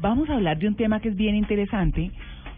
vamos a hablar de un tema que es bien interesante,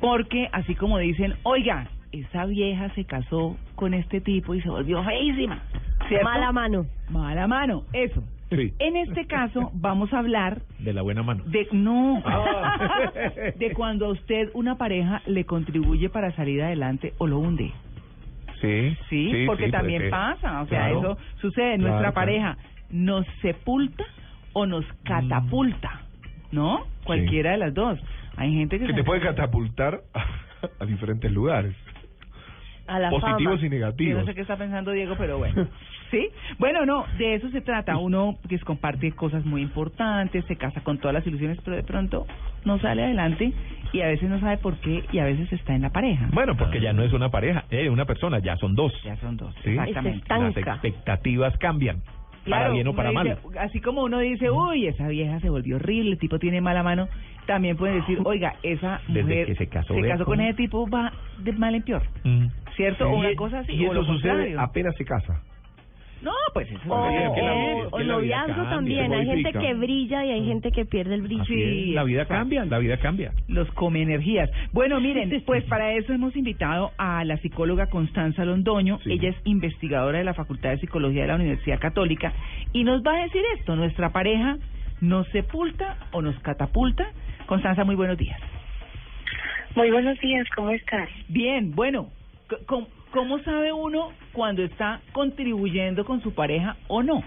porque así como dicen, oiga, esa vieja se casó con este tipo y se volvió feísima. ¿cierto? Mala mano. Mala mano, eso. Sí. En este caso vamos a hablar De la buena mano. de no Ah. de cuando a usted una pareja le contribuye para salir adelante o lo hunde. Sí, Sí, porque sí, también pasa, o sea, Claro. eso sucede. Nuestra claro. pareja nos sepulta o nos catapulta, ¿no? Cualquiera de las dos. Hay gente que que se- te puede catapultar a, a diferentes lugares, A la positivos fama. y Yo negativos. no sé qué está pensando Diego, pero bueno. ¿Sí? Bueno, no, de eso se trata. Uno que comparte cosas muy importantes, se casa con todas las ilusiones, pero de pronto no sale adelante y a veces no sabe por qué y a veces está en la pareja. Bueno, porque ya no es una pareja, eh, una persona, ya son dos. Ya son dos, Sí. exactamente. Las expectativas cambian. Para Claro, bien o para dice- mal. Así como uno dice, uy, esa vieja se volvió horrible, el tipo tiene mala mano, también pueden decir, oiga, esa Desde mujer que se casó, con ese tipo, va de mal en peor. Mm. ¿Cierto? O una cosa así. Y eso lo sucede apenas se casa. No, pues eso O, es que la o- la noviazgo cambia, también. Hay gente que brilla y hay gente que pierde el brillo. Sí, la vida cambia, la vida cambia. los come energías. Bueno, miren, pues para eso hemos invitado a la psicóloga Constanza Londoño. Sí. Ella es investigadora de la Facultad de Psicología de la Universidad Católica y nos va a decir esto, ¿nuestra pareja nos sepulta o nos catapulta? Constanza, muy buenos días. Muy buenos días, ¿cómo estás? Bien, bueno, c- ¿cómo, sabe uno cuando está contribuyendo con su pareja o no?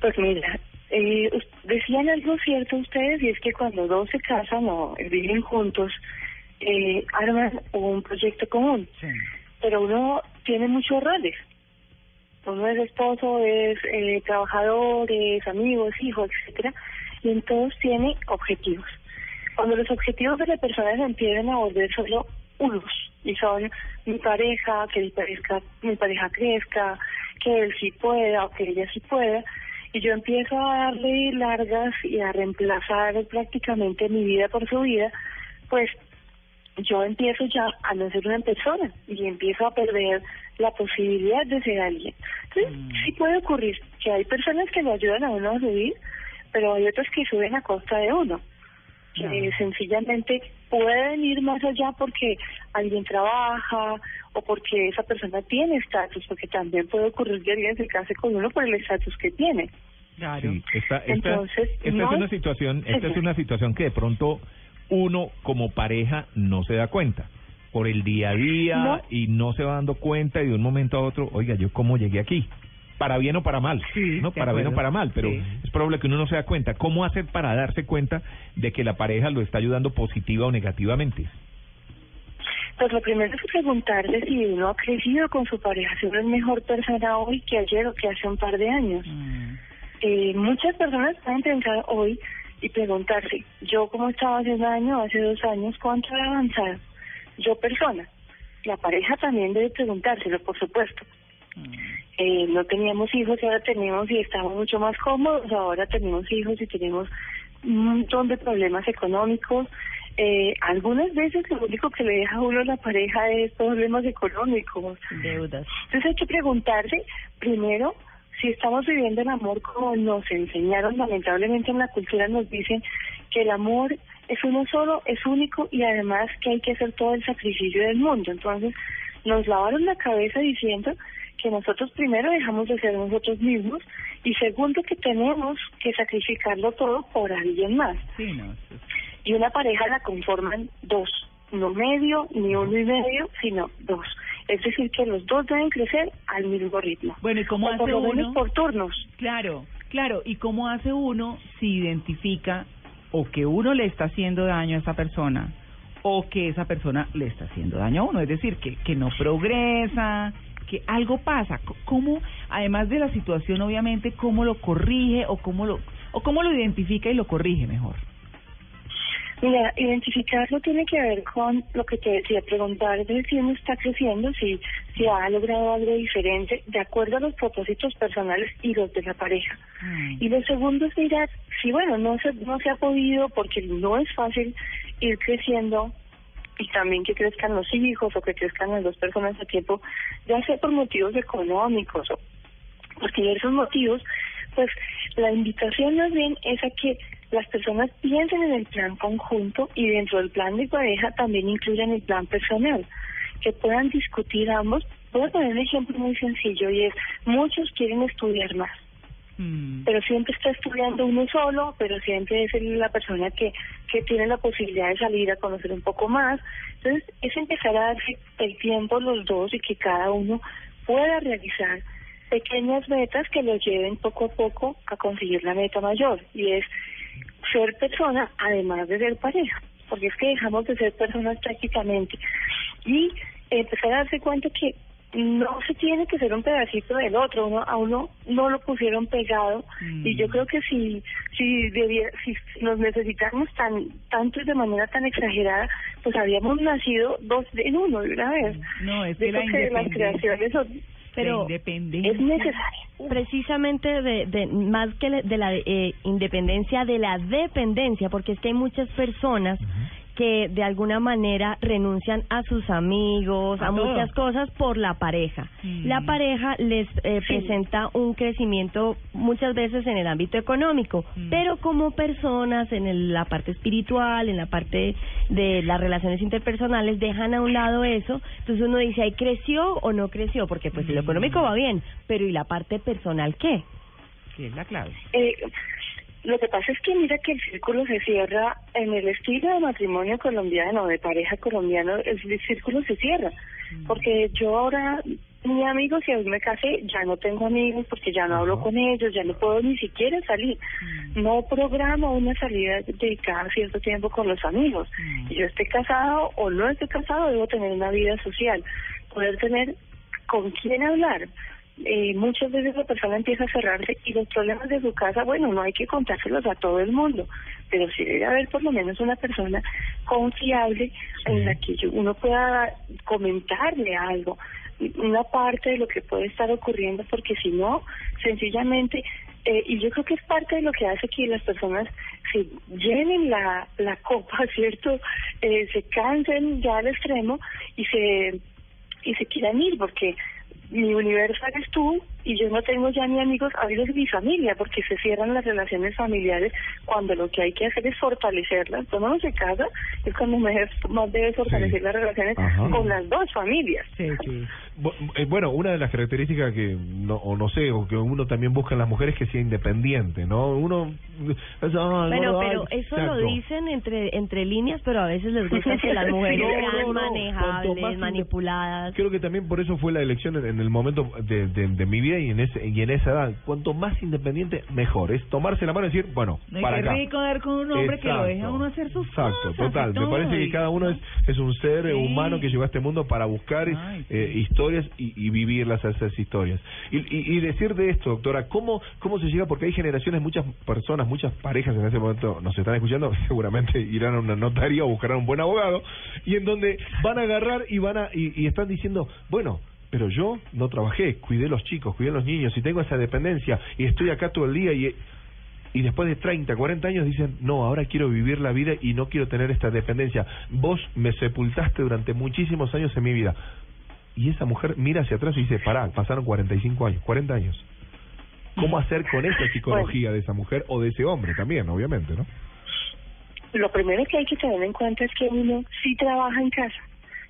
Pues mira, eh, decían algo cierto ustedes y es que cuando dos se casan o viven juntos, eh, arman un proyecto común, pero uno tiene muchos roles. Uno es esposo, es eh, trabajador, es amigo, es hijo, etcétera, y en todos tiene objetivos. Cuando los objetivos de la persona se empiezan a volver solo unos, y son mi pareja, que mi pareja, mi pareja crezca, que él sí pueda o que ella sí pueda, y yo empiezo a darle largas y a reemplazar prácticamente mi vida por su vida, pues yo empiezo ya a no ser una persona y empiezo a perder la posibilidad de ser alguien. Entonces, Mm. sí puede ocurrir que hay personas que le ayudan a uno a subir, pero hay otras que suben a costa de uno. Que Claro. sencillamente pueden ir más allá porque alguien trabaja o porque esa persona tiene estatus, porque también puede ocurrir que alguien se case con uno por el estatus que tiene. Claro. Sí, esta, esta, Entonces, esta no es una situación, esta es una situación que de pronto uno como pareja no se da cuenta por el día a día No. y no se va dando cuenta y de un momento a otro, oiga, yo cómo llegué aquí, para bien o para mal, Sí, no para bien o para mal, pero Sí. es probable que uno no se da cuenta. ¿Cómo hacer para darse cuenta de que la pareja lo está ayudando positiva o negativamente? Pues lo primero es preguntarle si uno ha crecido con su pareja, si uno es mejor persona hoy que ayer o que hace un par de años. Mm. Eh, muchas personas pueden pensar hoy y preguntarse, yo cómo estaba hace un año, hace dos años, ¿cuánto he avanzado? Yo persona. La pareja también debe preguntárselo, por supuesto. Mm. Eh, no teníamos hijos, ahora tenemos y estamos mucho más cómodos, ahora tenemos hijos y tenemos un montón de problemas económicos. Eh, algunas veces lo único que le deja a uno la pareja es problemas económicos. Deudas. Entonces hay que preguntarse primero si estamos viviendo el amor como nos enseñaron, lamentablemente en la cultura nos dicen que el amor es uno solo, es único y además que hay que hacer todo el sacrificio del mundo. Entonces nos lavaron la cabeza diciendo que nosotros primero dejamos de ser nosotros mismos y segundo que tenemos que sacrificarlo todo por alguien más. Sí, no. Y una pareja la conforman dos, no medio ni uno y medio, sino dos. Es decir, que los dos deben crecer al mismo ritmo. Bueno, ¿y cómo o por hace lo menos uno? por turnos. Claro, claro. ¿Y cómo hace uno si identifica o que uno le está haciendo daño a esa persona o que esa persona le está haciendo daño a uno? Es decir, que, que no progresa, que algo pasa. ¿Cómo, además de la situación, obviamente, cómo lo corrige o cómo lo, o cómo lo identifica y lo corrige mejor? Mira, identificarlo tiene que ver con lo que te decía, preguntar de si uno está creciendo, si, si ha logrado algo diferente de acuerdo a los propósitos personales y los de la pareja. Mm. Y lo segundo es mirar si, bueno, no se, no se ha podido porque no es fácil ir creciendo y también que crezcan los hijos o que crezcan las dos personas a tiempo, ya sea por motivos económicos o por diversos motivos, pues la invitación más bien es a que las personas piensen en el plan conjunto y dentro del plan de pareja también incluyan el plan personal, que puedan discutir ambos. Voy a poner un ejemplo muy sencillo y es, muchos quieren estudiar más, Mm. pero siempre está estudiando uno solo, pero siempre es la persona que, que tiene la posibilidad de salir a conocer un poco más. Entonces, es empezar a darse el tiempo los dos y que cada uno pueda realizar pequeñas metas que lo lleven poco a poco a conseguir la meta mayor y es ser persona además de ser pareja, porque es que dejamos de ser personas prácticamente y empezar a darse cuenta que no se tiene que ser un pedacito del otro, uno, a uno no lo pusieron pegado. Y yo creo que si si debía, si nos necesitamos tan tanto y de manera tan exagerada, pues habíamos nacido dos en uno de una vez. No, es De que la que las creaciones son, Pero la es necesaria. precisamente de, de más que de la eh, independencia de la dependencia porque es que hay muchas personas que de alguna manera renuncian a sus amigos, A muchas cosas por la pareja. Mm. La pareja les eh, presenta un crecimiento muchas veces en el ámbito económico, Mm. pero como personas en el- la parte espiritual, en la parte de las relaciones interpersonales, dejan a un lado eso. Entonces uno dice, ¿ahí creció o no creció? Porque pues Mm. lo económico va bien, pero ¿y la parte personal qué? que es la clave. Eh, lo que pasa es que mira que el círculo se cierra en el estilo de matrimonio colombiano, de pareja colombiano, el círculo se cierra. Porque yo ahora, mi amigos, si hoy me casé, ya no tengo amigos porque ya no hablo con ellos, ya no puedo ni siquiera salir. No programo una salida dedicada a cierto tiempo con los amigos. Y yo esté casado o no esté casado, debo tener una vida social, poder tener con quién hablar. Eh, muchas veces la persona empieza a cerrarse y los problemas de su casa, bueno, no hay que contárselos a todo el mundo, pero sí debe haber por lo menos una persona confiable en la que uno pueda comentarle algo, una parte de lo que puede estar ocurriendo, porque si no, sencillamente, eh, y yo creo que es parte de lo que hace que las personas se llenen la, la copa, ¿cierto? Eh, se cansen ya al extremo y se y se quieran ir porque mi universo eres tú y yo no tengo ya ni amigos, a veces mi familia, porque se cierran las relaciones familiares cuando lo que hay que hacer es fortalecerlas. Cuando uno se casa es cuando más, más debe fortalecer Sí. las relaciones Ajá. con las dos familias. Sí, sí. Eh, Bueno, una de las características que, no, o no sé, o que uno también busca en las mujeres es que sea independiente, ¿no? Uno... es, ah, Bueno, no, pero ay, eso lo exacto. dicen entre entre líneas, pero a veces les gusta que las mujeres No, sean no, no. Cuanto manejables, manipuladas. Creo que también por eso fue la elección en, en el momento de, de, de mi vida y en ese y en esa edad. Cuanto más independiente, mejor. Es tomarse la mano y decir, bueno, No, para qué acá. rico dar con un hombre que lo deja uno hacer sus Exacto, cosas. total. Me parece que cada uno es, es un ser Sí. humano que llegó a este mundo para buscar Ay, sí. eh, historias y, y vivirlas esas historias. Y, y, y decir de esto, doctora, ¿cómo, ¿cómo se llega? Porque hay generaciones, muchas personas, muchas parejas en ese momento nos están escuchando, seguramente irán a una notaría o buscarán un buen abogado, y en donde van a agarrar y van a y, y están diciendo, bueno, pero yo no trabajé, cuidé los chicos, cuidé los niños y tengo esa dependencia y estoy acá todo el día y y después de 30, 40 años dicen, no, ahora quiero vivir la vida y no quiero tener esta dependencia. Vos me sepultaste durante muchísimos años en mi vida. Y esa mujer mira hacia atrás y dice, pará, pasaron 45 años, 40 años. ¿Cómo hacer con esa psicología de esa mujer o de ese hombre también, obviamente, no? Lo primero que hay que tener en cuenta es que uno sí trabaja en casa,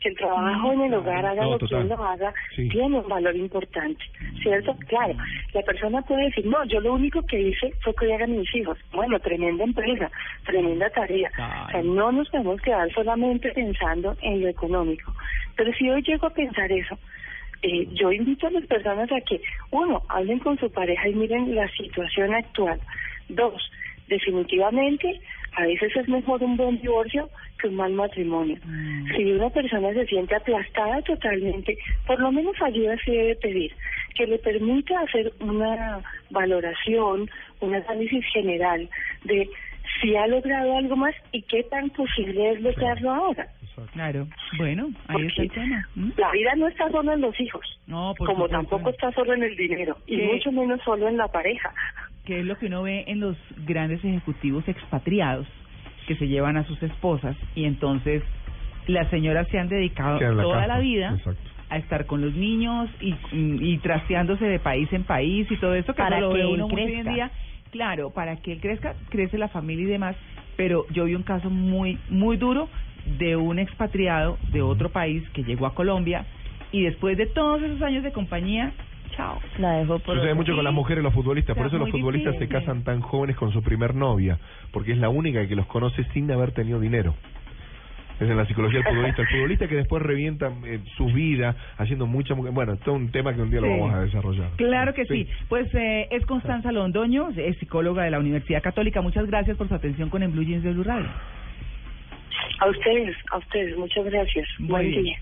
que el trabajo en el hogar, haga No, lo que uno haga, Sí. tiene un valor importante, ¿cierto? Claro, la persona puede decir, no, yo lo único que hice fue criar a mis hijos. Bueno, tremenda empresa, tremenda tarea. O sea, no nos podemos quedar solamente pensando en lo económico. Pero si hoy llego a pensar eso, eh, yo invito a las personas a que, uno, hablen con su pareja y miren la situación actual. Dos, definitivamente, a veces es mejor un buen divorcio que un mal matrimonio. Si una persona se siente aplastada totalmente, por lo menos ayuda se debe pedir, que le permita hacer una valoración, un análisis general de si ha logrado algo más y qué tan posible es lograrlo ahora. Claro. Bueno, ahí está el tema. ¿m? la vida no está solo en los hijos, No, por como supuesto. tampoco está solo en el dinero, y mucho menos solo en la pareja. Que es lo que uno ve en los grandes ejecutivos expatriados que se llevan a sus esposas y entonces las señoras se han dedicado la toda casa, la vida exacto. a estar con los niños y, y, y trasteándose de país en país y todo esto que Para eso lo que ve él uno mucho hoy en día Claro, para que él crezca, crece la familia y demás, pero yo vi un caso muy, muy duro de un expatriado de otro país que llegó a Colombia y después de todos esos años de compañía, chao. La dejó por Sucede mucho con las mujeres y los futbolistas, O sea, por eso los futbolistas se casan tan jóvenes con su primer novia, porque es la única que los conoce sin haber tenido dinero. Es en la psicología del futbolista. El futbolista que después revienta eh, su vida haciendo mucha mujer. Bueno, esto es un tema que un día lo vamos a desarrollar. Claro que sí. Pues eh, es Constanza Londoño, es psicóloga de la Universidad Católica. Muchas gracias por su atención con el Blue Jeans de Blue Radio. A ustedes, a ustedes, muchas gracias. Muy Buen bien. día.